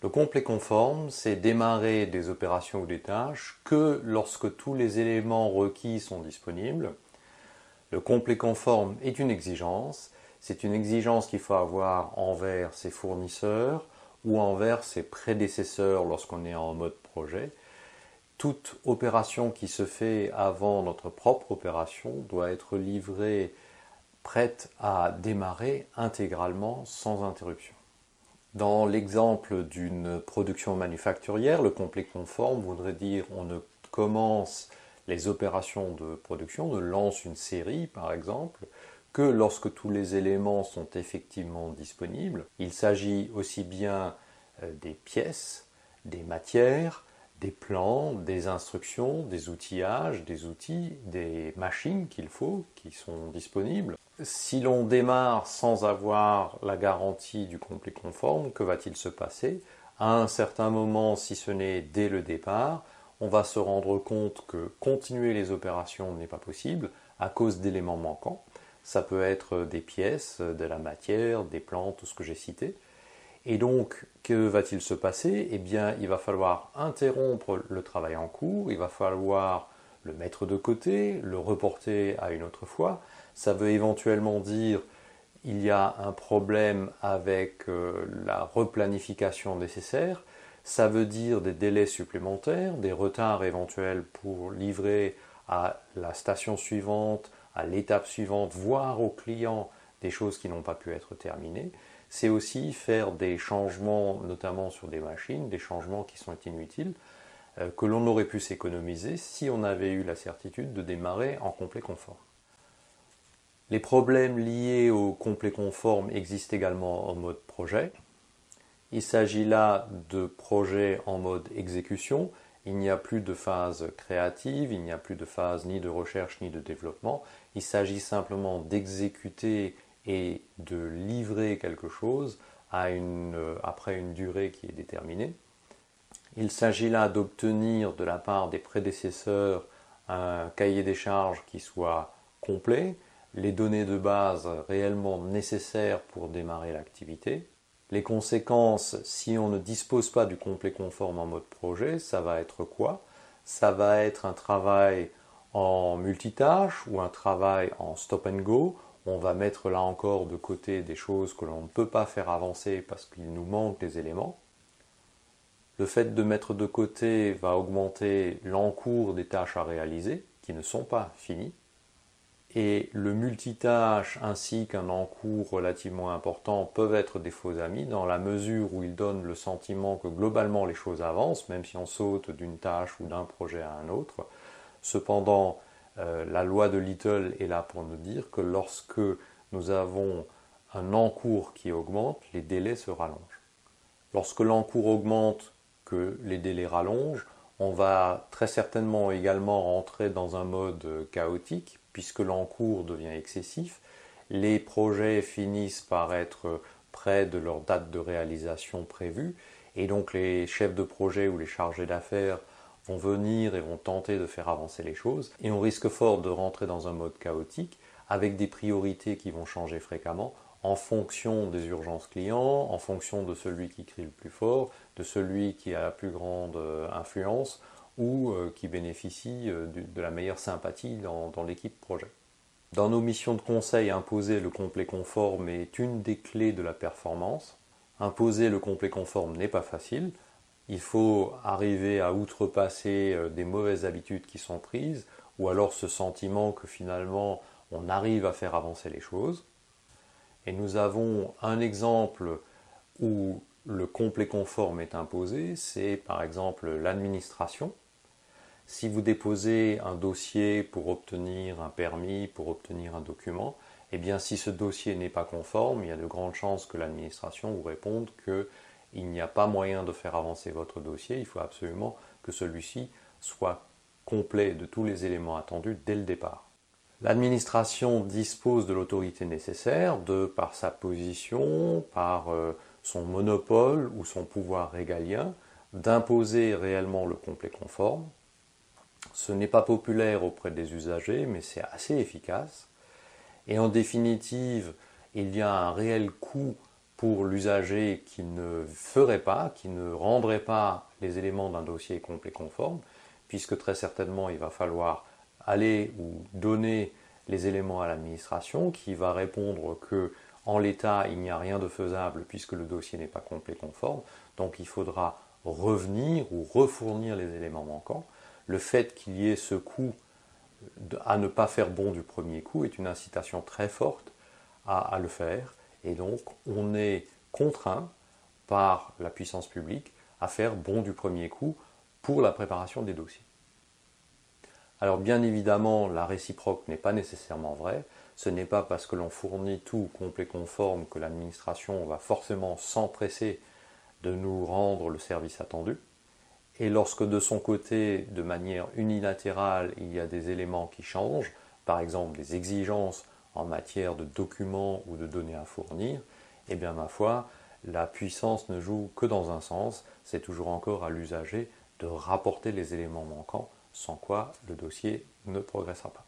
Le complet conforme, c'est démarrer des opérations ou des tâches que lorsque tous les éléments requis sont disponibles. Le complet conforme est une exigence. C'est une exigence qu'il faut avoir envers ses fournisseurs ou envers ses prédécesseurs lorsqu'on est en mode projet. Toute opération qui se fait avant notre propre opération doit être livrée prête à démarrer intégralement sans interruption. Dans l'exemple d'une production manufacturière, le complet conforme voudrait dire on ne commence les opérations de production, ne lance une série par exemple, que lorsque tous les éléments sont effectivement disponibles. Il s'agit aussi bien euh, des pièces, des matières, des plans, des instructions, des outillages, des outils, des machines qu'il faut, qui sont disponibles. Si l'on démarre sans avoir la garantie du complet conforme, que va-t-il se passer? À un certain moment, si ce n'est dès le départ, on va se rendre compte que continuer les opérations n'est pas possible à cause d'éléments manquants. Ça peut être des pièces, de la matière, des plans, tout ce que j'ai cité. Et donc, que va-t-il se passer? Eh bien, il va falloir interrompre le travail en cours, il va falloir le mettre de côté, le reporter à une autre fois. Ça veut éventuellement dire il y a un problème avec euh, la replanification nécessaire. Ça veut dire des délais supplémentaires, des retards éventuels pour livrer à la station suivante, à l'étape suivante, voire au client des choses qui n'ont pas pu être terminées c'est aussi faire des changements, notamment sur des machines, des changements qui sont inutiles, que l'on aurait pu s'économiser si on avait eu la certitude de démarrer en complet conforme. Les problèmes liés au complet conforme existent également en mode projet. Il s'agit là de projets en mode exécution. Il n'y a plus de phase créative, il n'y a plus de phase ni de recherche ni de développement. Il s'agit simplement d'exécuter et de livrer quelque chose euh, après une durée qui est déterminée. Il s'agit là d'obtenir de la part des prédécesseurs un cahier des charges qui soit complet, les données de base réellement nécessaires pour démarrer l'activité. Les conséquences, si on ne dispose pas du complet conforme en mode projet, ça va être quoi? Ça va être un travail en multitâche ou un travail en stop and go on va mettre là encore de côté des choses que l'on ne peut pas faire avancer parce qu'il nous manque des éléments. Le fait de mettre de côté va augmenter l'encours des tâches à réaliser qui ne sont pas finies. Et le multitâche ainsi qu'un encours relativement important peuvent être des faux amis dans la mesure où ils donnent le sentiment que globalement les choses avancent, même si on saute d'une tâche ou d'un projet à un autre. Cependant, euh, la loi de Little est là pour nous dire que lorsque nous avons un encours qui augmente, les délais se rallongent. Lorsque l'encours augmente, les délais rallongent, on va très certainement également rentrer dans un mode chaotique, puisque l'encours devient excessif. Les projets finissent par être près de leur date de réalisation prévue, et donc les chefs de projet ou les chargés d'affaires vont venir et vont tenter de faire avancer les choses. Et on risque fort de rentrer dans un mode chaotique avec des priorités qui vont changer fréquemment en fonction des urgences clients, en fonction de celui qui crie le plus fort, de celui qui a la plus grande euh, influence ou euh, qui bénéficie euh, de la meilleure sympathie dans, l'équipe projet. Dans nos missions de conseil, imposer le complet conforme est une des clés de la performance. Imposer le complet conforme n'est pas facile, il faut arriver à outrepasser des mauvaises habitudes qui sont prises, ou alors ce sentiment que finalement on arrive à faire avancer les choses. Et nous avons un exemple où le complet conforme est imposé, c'est par exemple l'administration. Si vous déposez un dossier pour obtenir un permis, pour obtenir un document, eh bien si ce dossier n'est pas conforme, il y a de grandes chances que l'administration vous réponde que il n'y a pas moyen de faire avancer votre dossier, il faut absolument que celui-ci soit complet de tous les éléments attendus dès le départ. L'administration dispose de l'autorité nécessaire de par sa position, par euh, son monopole ou son pouvoir régalien, d'imposer réellement le complet conforme. Ce n'est pas populaire auprès des usagers, mais c'est assez efficace. Et en définitive, il y a un réel coût pour l'usager qui ne ferait pas, qui ne rendrait pas les éléments d'un dossier complet conforme, puisque très certainement il va falloir aller ou donner les éléments à l'administration qui va répondre que en l'état il n'y a rien de faisable puisque le dossier n'est pas complet conforme, donc il faudra revenir ou refournir les éléments manquants. Le fait qu'il y ait ce coût à ne pas faire bon du premier coup est une incitation très forte à, le faire. Et donc, on est contraint par la puissance publique à faire bon du premier coup pour la préparation des dossiers. Alors bien évidemment, la réciproque n'est pas nécessairement vraie. Ce n'est pas parce que l'on fournit tout complet conforme que l'administration va forcément s'empresser de nous rendre le service attendu. Et lorsque de son côté, de manière unilatérale, il y a des éléments qui changent, par exemple des exigences en matière de documents ou de données à fournir, eh bien ma foi, la puissance ne joue que dans un sens, c'est toujours encore à l'usager de rapporter les éléments manquants, sans quoi le dossier ne progressera pas.